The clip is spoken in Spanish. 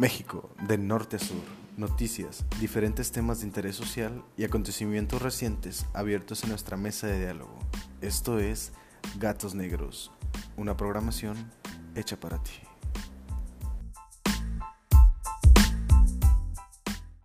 México, de norte a sur, noticias, diferentes temas de interés social y acontecimientos recientes abiertos en nuestra mesa de diálogo. Esto es Gatos Negros, una programación hecha para ti.